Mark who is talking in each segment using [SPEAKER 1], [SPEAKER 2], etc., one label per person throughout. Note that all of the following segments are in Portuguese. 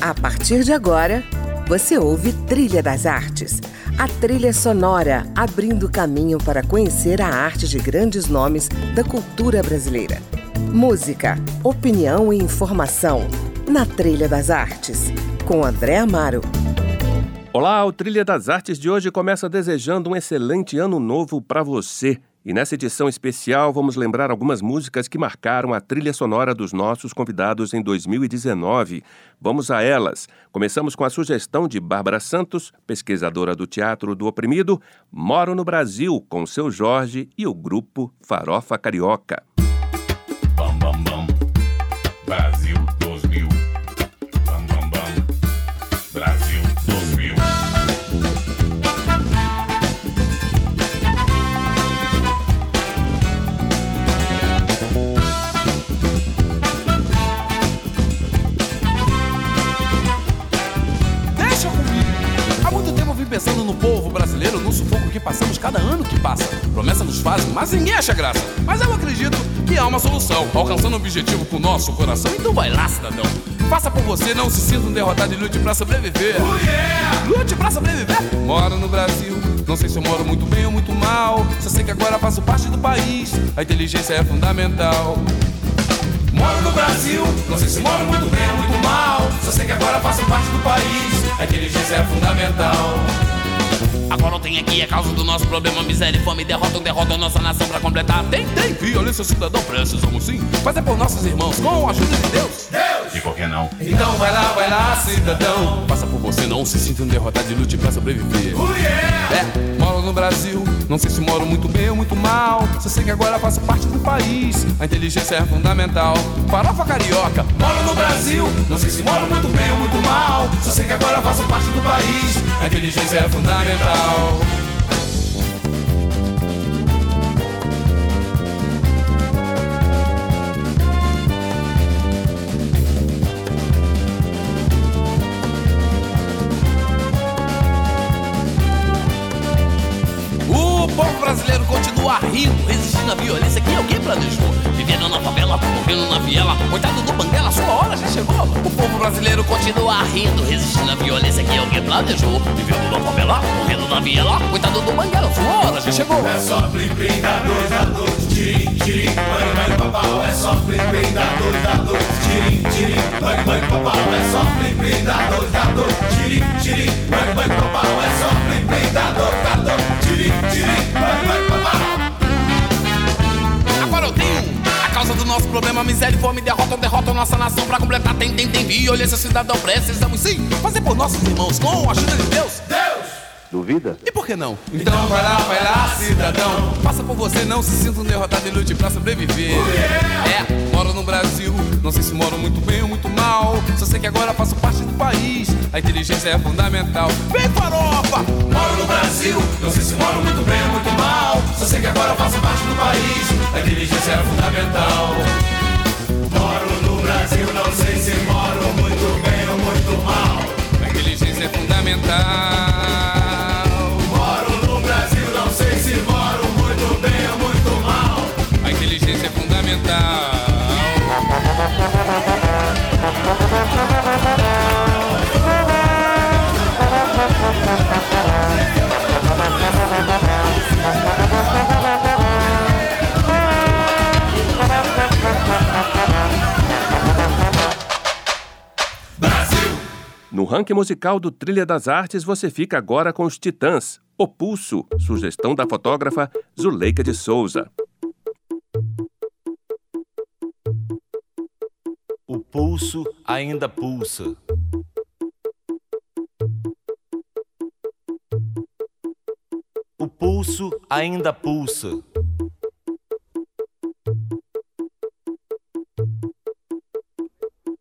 [SPEAKER 1] A partir de agora, você ouve Trilha das Artes, a trilha sonora abrindo caminho para conhecer a arte de grandes nomes da cultura brasileira. Música, opinião e informação na Trilha das Artes, com André Amaro.
[SPEAKER 2] Olá, o Trilha das Artes de hoje começa desejando um excelente ano novo para você. E nessa edição especial vamos lembrar algumas músicas que marcaram a trilha sonora dos nossos convidados em 2019. Vamos a elas. Começamos com a sugestão de Bárbara Santos, pesquisadora do Teatro do Oprimido, Moro no Brasil, com seu Jorge e o grupo Farofa Carioca.
[SPEAKER 3] No povo brasileiro, no sufoco que passamos cada ano que passa. Promessa nos fazem, mas ninguém acha graça. Mas eu acredito que há uma solução, alcançando o objetivo com o nosso coração. Então vai lá, cidadão. Faça por você, não se sinta um derrotado e lute pra sobreviver. Oh, yeah! Lute pra sobreviver. Moro no Brasil, não sei se eu moro muito bem ou muito mal. Só sei que agora faço parte do país. A inteligência é fundamental. Moro no Brasil, não sei se moro muito bem ou muito mal. Só sei que agora faço parte do país. A inteligência é fundamental. Não tem aqui a causa do nosso problema, miséria e fome derrotam, derrotam nossa nação pra completar. Tem, tem violência cidadão, precisamos sim fazer por nossos irmãos com a ajuda de Deus. Deus!
[SPEAKER 4] E por que não?
[SPEAKER 3] Então vai lá, vai lá, cidadão. Passa por você, não se sinta um derrotado e lute pra sobreviver.
[SPEAKER 4] Oh, yeah!
[SPEAKER 3] É, moro no Brasil, não sei se moro muito bem ou muito mal. Só sei que agora faço parte do país. A inteligência é fundamental. Farofa carioca, moro no Brasil, não sei se moro muito bem ou muito mal. Só sei que agora faço parte do país. A inteligência é fundamental. Resistindo à violência que alguém planejou. Vivendo na favela, morrendo na viela. Coitado do Banguela, sua hora já chegou. O povo brasileiro continua rindo, resistindo à violência que alguém planejou. Vivendo na favela, morrendo na viela. Coitado do Banguela, sua hora já chegou.
[SPEAKER 4] É só plim dois da dois, tirim tirim, mãe mãe papau. É só plim dois da dois, tirim tirim, mãe mãe papau. É só plim dois da dois, tirim tirim, mãe mãe papau.
[SPEAKER 3] Nosso problema, miséria e fome derrotam, derrotam nossa nação pra completar. Tem, tem, tem violência, cidadão, precisamos sim fazer por nossos irmãos com a ajuda de Deus.
[SPEAKER 4] Deus!
[SPEAKER 2] Duvida?
[SPEAKER 3] E por que não? Então vai lá, vai lá, cidadão. Faça por você, não se sinta um derrotado e lute pra sobreviver. É, moro no Brasil, não sei se moro muito bem ou muito mal. Só sei que agora faço parte do país. A inteligência é fundamental. Vem, farofa!
[SPEAKER 4] Moro no Brasil, não sei se moro muito bem ou muito Só sei que agora faço parte do país. A inteligência é fundamental. Moro no Brasil, não sei se moro muito bem ou muito mal.
[SPEAKER 3] A inteligência é fundamental.
[SPEAKER 4] Moro no Brasil, não sei se moro muito bem ou muito mal.
[SPEAKER 3] A inteligência é fundamental.
[SPEAKER 2] Ranking musical do Trilha das Artes, você fica agora com os Titãs, O Pulso, sugestão da fotógrafa Zuleika de Souza.
[SPEAKER 5] O pulso ainda pulsa. O pulso ainda pulsa.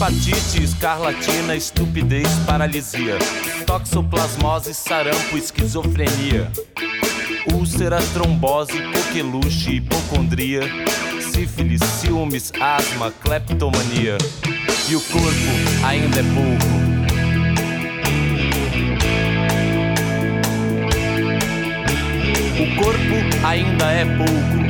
[SPEAKER 5] Reumatite, escarlatina, estupidez, paralisia. Toxoplasmose, sarampo, esquizofrenia. Úlcera, trombose, coqueluche, hipocondria. Sífilis, ciúmes, asma, cleptomania. E o corpo ainda é pouco. O corpo ainda é pouco.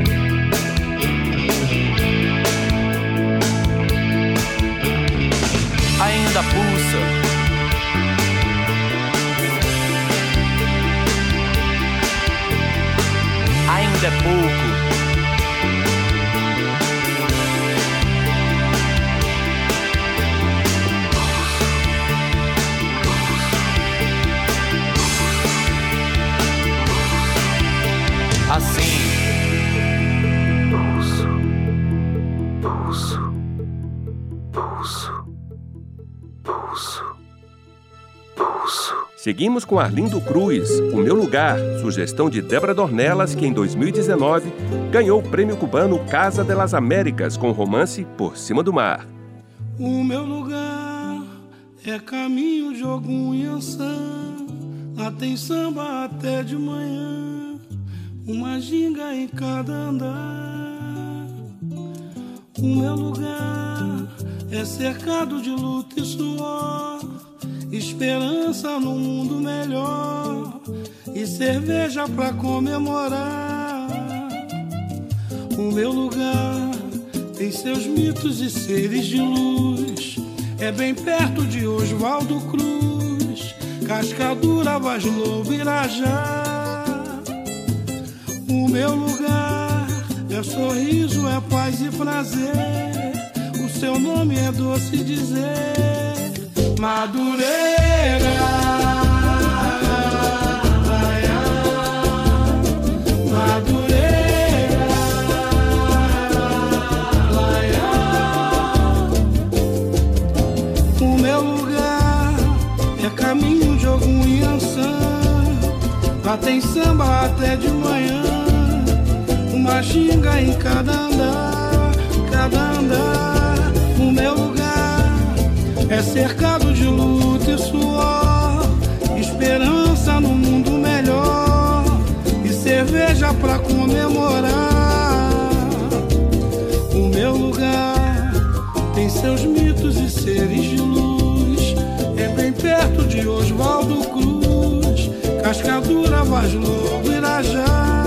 [SPEAKER 5] Ainda é
[SPEAKER 2] Seguimos com Arlindo Cruz, O Meu Lugar, sugestão de Débora Dornelas, que em 2019 ganhou o prêmio cubano Casa de las Américas com o romance Por Cima do Mar.
[SPEAKER 6] O meu lugar é caminho de algum Yansan, lá tem samba até de manhã uma ginga em cada andar. O meu lugar é cercado de luta e suor, esperança no mundo melhor e cerveja pra comemorar. O meu lugar tem seus mitos e seres de luz, é bem perto de Oswaldo Cruz, Cascadura, Vaz Lobo, Irajá. O meu lugar é sorriso, é paz e prazer. O seu nome é doce dizer, Madureira. É. Lá tem samba até de manhã uma xinga em cada andar, cada andar. O meu lugar é cercado de luta e suor, esperança no mundo melhor e cerveja pra comemorar. O meu lugar tem seus mitos e seres de luz, é bem perto de Oswaldo Cruz, Cascadura, Vaz Lobo, Irajá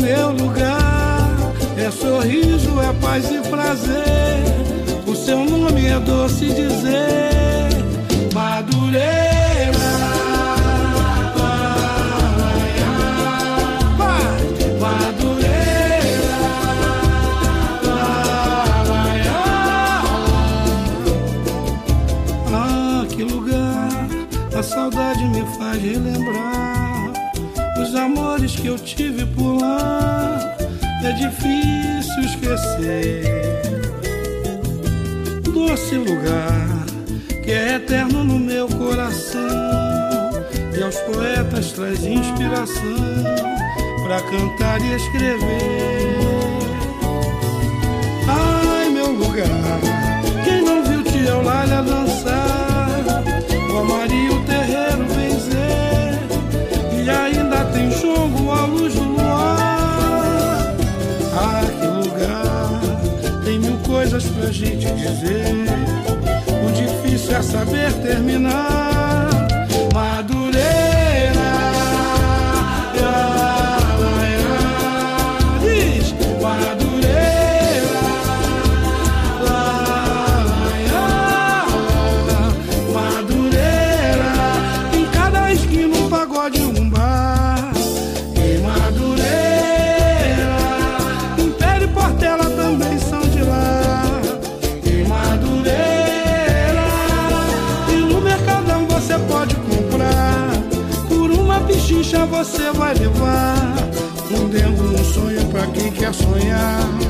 [SPEAKER 6] meu lugar. É sorriso, é paz e prazer. Seu nome é doce dizer, Madureira. Ah, que lugar a saudade me faz relembrar os amores que eu tive por lá é difícil esquecer. Doce lugar que é eterno no meu coração e aos poetas traz inspiração para cantar e escrever. O difícil é saber terminar. você vai levar? Um dengo, um sonho pra quem quer sonhar.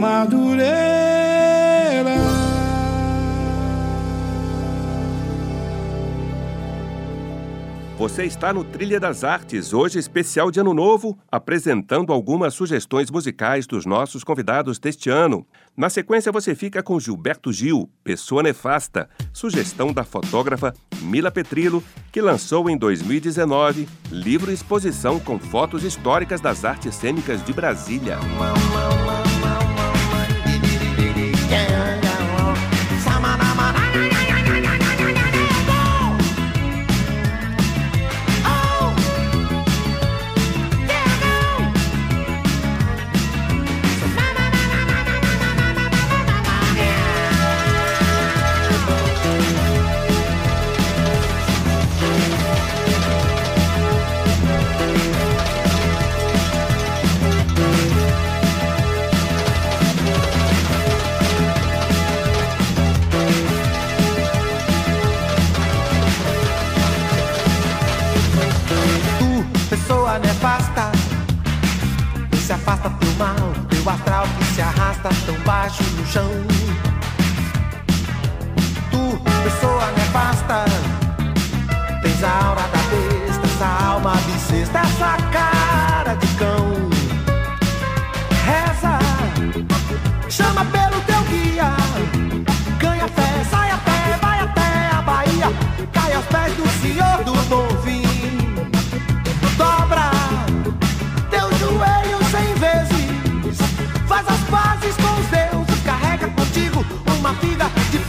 [SPEAKER 6] Madureira.
[SPEAKER 2] Você está no Trilha das Artes, hoje especial de Ano Novo, apresentando algumas sugestões musicais dos nossos convidados deste ano. Na sequência, você fica com Gilberto Gil, Pessoa Nefasta, sugestão da fotógrafa Mila Petrilo, que lançou em 2019 livro exposição com fotos históricas das artes cênicas de Brasília.
[SPEAKER 7] Mama, mama.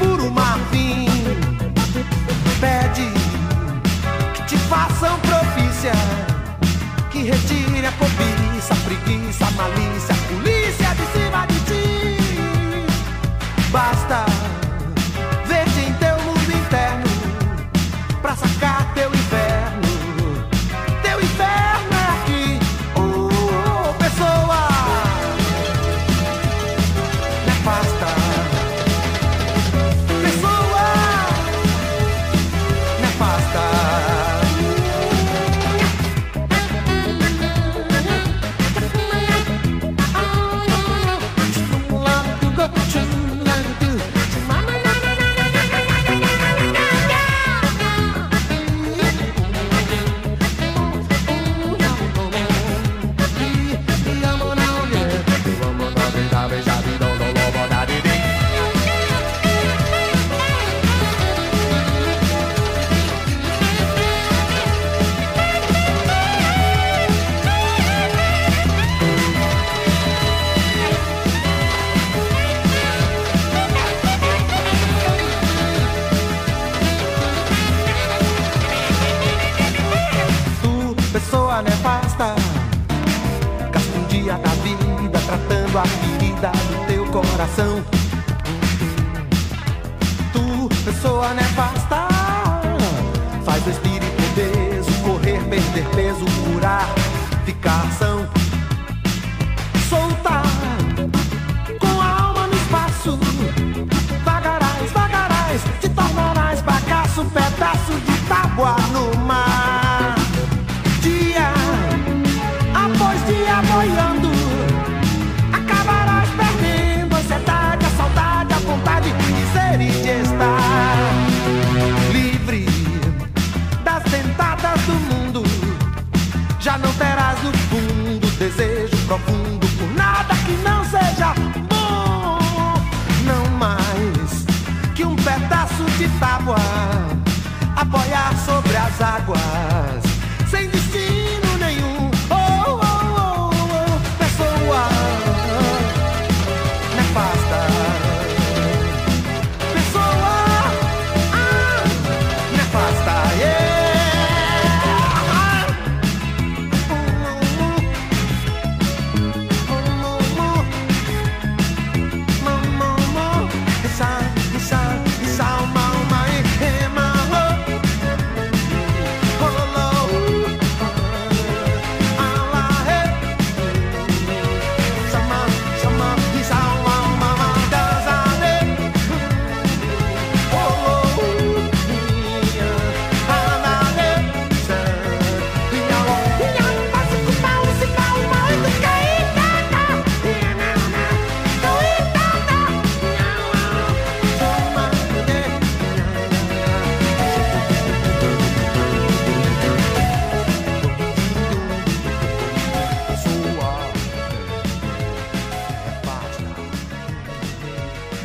[SPEAKER 7] furo, coração. Tu, pessoa nefasta, faz o espírito obeso, correr, perder peso, curar. As águas.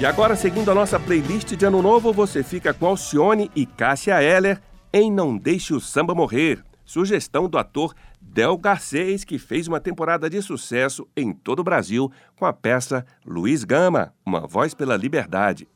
[SPEAKER 2] E agora, seguindo a nossa playlist de Ano Novo, você fica com Alcione e Cássia Heller em Não Deixe o Samba Morrer, sugestão do ator Del Garcês, que fez uma temporada de sucesso em todo o Brasil com a peça Luiz Gama, Uma Voz pela Liberdade.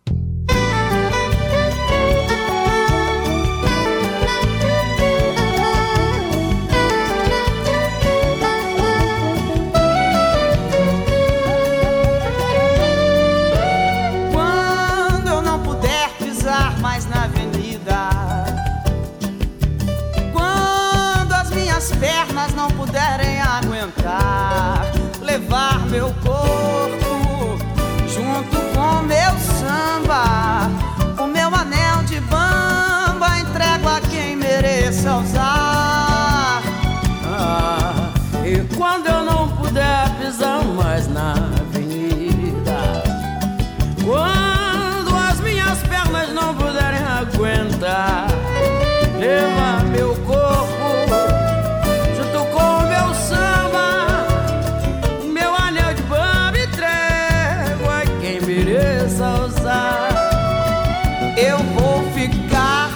[SPEAKER 8] Eu vou ficar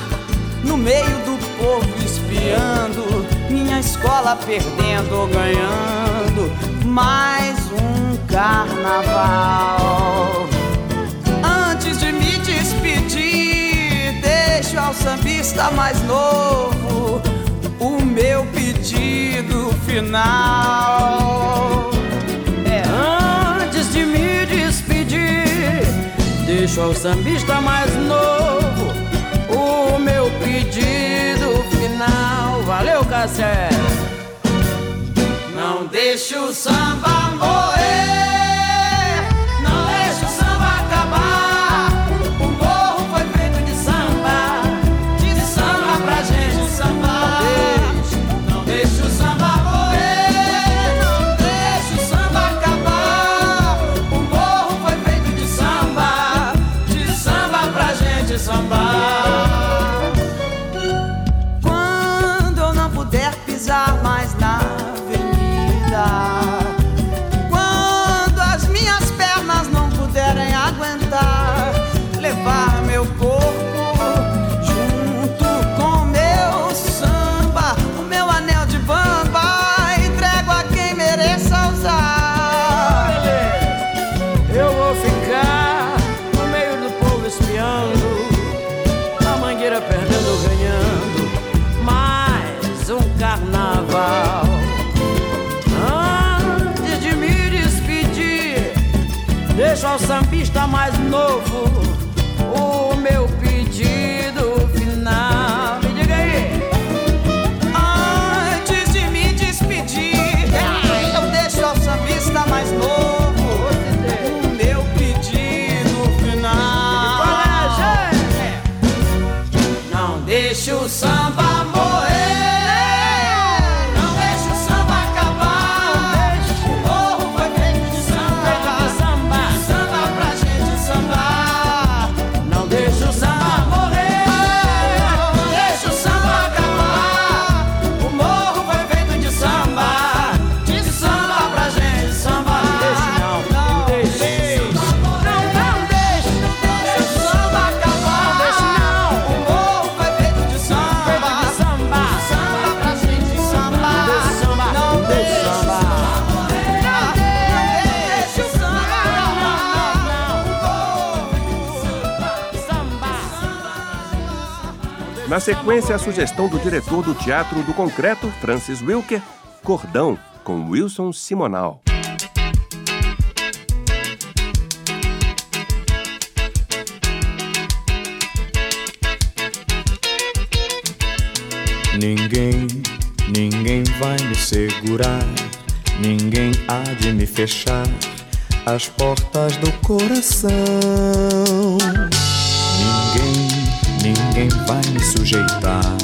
[SPEAKER 8] no meio do povo espiando, minha escola perdendo ou ganhando mais um carnaval. Antes de me despedir, deixo ao sambista mais novo o meu pedido final.
[SPEAKER 9] deixo ao sambista mais novo o meu pedido final. Valeu, Cassé!
[SPEAKER 8] Não deixe o samba morrer.
[SPEAKER 2] Sequência, a sugestão do diretor do Teatro do Concreto, Francis Wilker, Cordão, com Wilson Simonal.
[SPEAKER 10] Ninguém, ninguém vai me segurar, ninguém há de me fechar as portas do coração. Ninguém, ninguém vai me sujeitar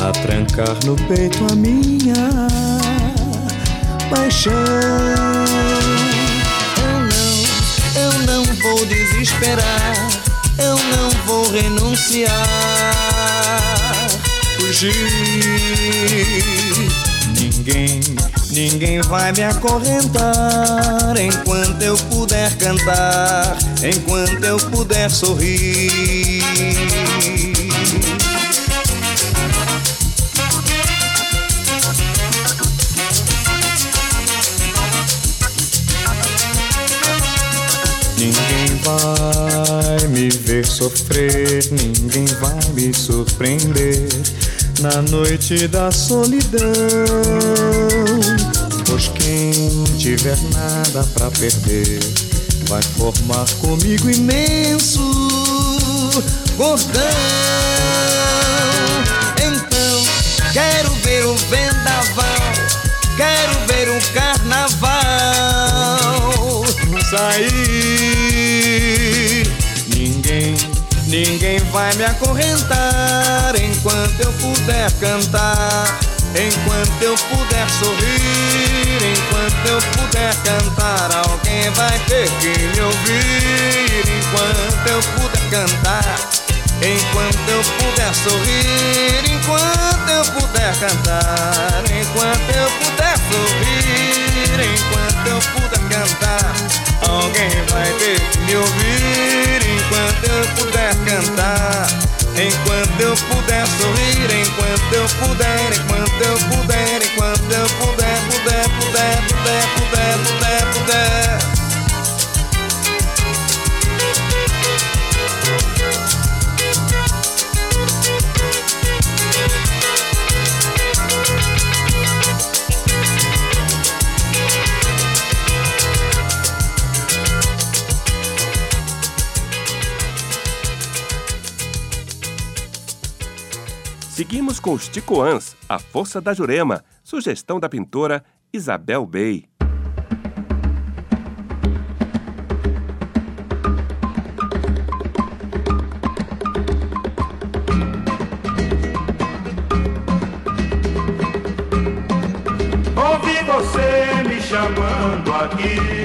[SPEAKER 10] a trancar no peito a minha paixão. Eu não, eu não vou desesperar, eu não vou renunciar, fugir. Ninguém, ninguém vai me acorrentar enquanto eu puder cantar, enquanto eu puder sorrir. Sofrer, ninguém vai me surpreender na noite da solidão. Pois quem tiver nada pra perder vai formar comigo imenso gordão. Então quero ver o vendaval, quero ver o carnaval sair. Ninguém, vai me acorrentar enquanto eu puder cantar, enquanto eu puder sorrir, enquanto eu puder cantar. Alguém vai ter que me ouvir enquanto eu puder cantar. Enquanto eu puder sorrir, enquanto eu puder cantar, enquanto eu puder sorrir, enquanto eu puder cantar, alguém vai ter que me ouvir enquanto eu puder sorrir, enquanto eu puder,
[SPEAKER 2] com os Ticoãs, A Força da Jurema, sugestão da pintora Isabel Bey.
[SPEAKER 11] Ouvi você me chamando aqui.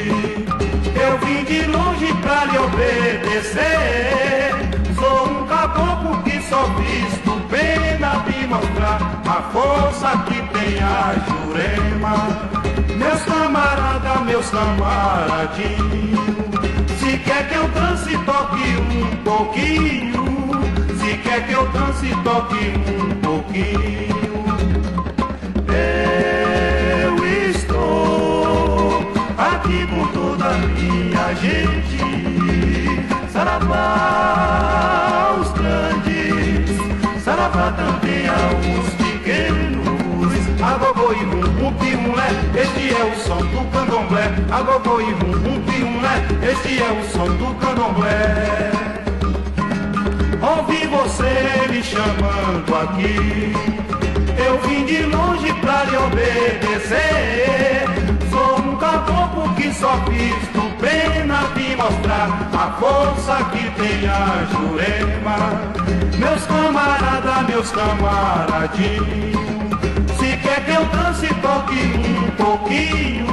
[SPEAKER 11] Força que tem a Jurema. Meus camaradas, meus camaradinhos. Se quer que eu dance, toque um pouquinho. Se quer que eu dance, toque um pouquinho. Eu estou aqui com toda a minha gente. Saravá os grandes, saravá também aos e rum, rum, piumlé, este é o som do candomblé. Agogô e rum, rum, piumlé, este é o som do candomblé. Ouvi você me chamando aqui. Eu vim de longe pra lhe obedecer. Sou um caboclo que só visto pena de mostrar a força que tem a Jurema. Meus camaradas, meus camaradinhos. Quer que eu dance, toque um pouquinho.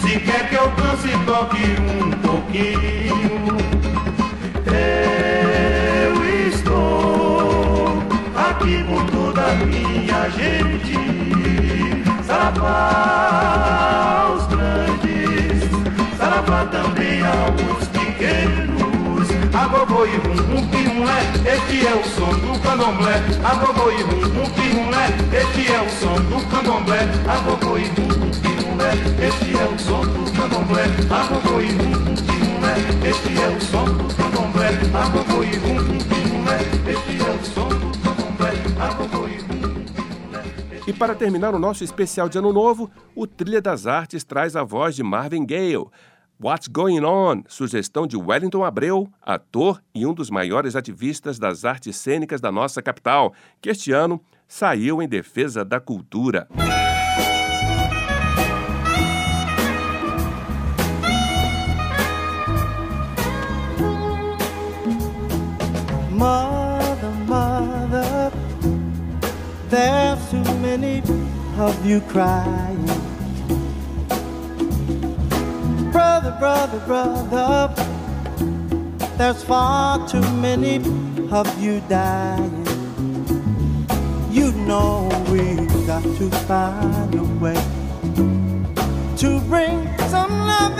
[SPEAKER 11] Se quer que eu dance, toque um pouquinho. Eu estou aqui com toda a minha gente. Saravá aos grandes, saravá também aos pequenos. Agogô e rum, rum, pirulé, este é o som do candomblé. Agogô e rum, rum, pirulé, este é o som do candomblé. Agogô e rum, rum, pirulé, este é o som do candomblé. Agogô e rum, rum, pirulé, este é o som do candomblé. Agogô e rum, rum, pirulé, este é o som do candomblé.
[SPEAKER 2] E para terminar o nosso especial de Ano Novo, o Trilha das Artes traz a voz de Marvin Gaye. What's Going On? Sugestão de Wellington Abreu, ator e um dos maiores ativistas das artes cênicas da nossa capital, que este ano saiu em defesa da cultura.
[SPEAKER 12] Mother, mother, there's too many of you crying. Brother, brother, brother, there's far too many of you dying. You know we've got to find a way to bring some loving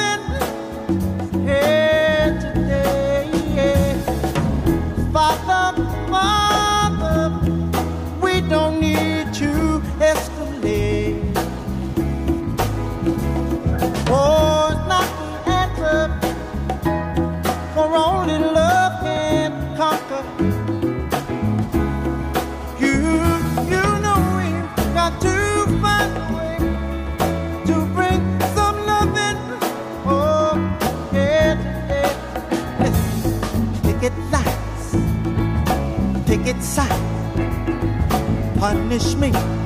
[SPEAKER 12] punish me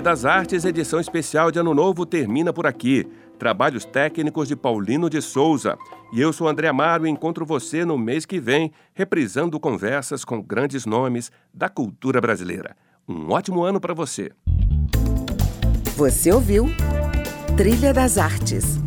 [SPEAKER 2] Trilha das Artes, edição especial de Ano Novo, termina por aqui. Trabalhos técnicos de Paulino de Souza. E eu sou André Amaro e encontro você no mês que vem, reprisando conversas com grandes nomes da cultura brasileira. Um ótimo ano para você.
[SPEAKER 1] Você ouviu Trilha das Artes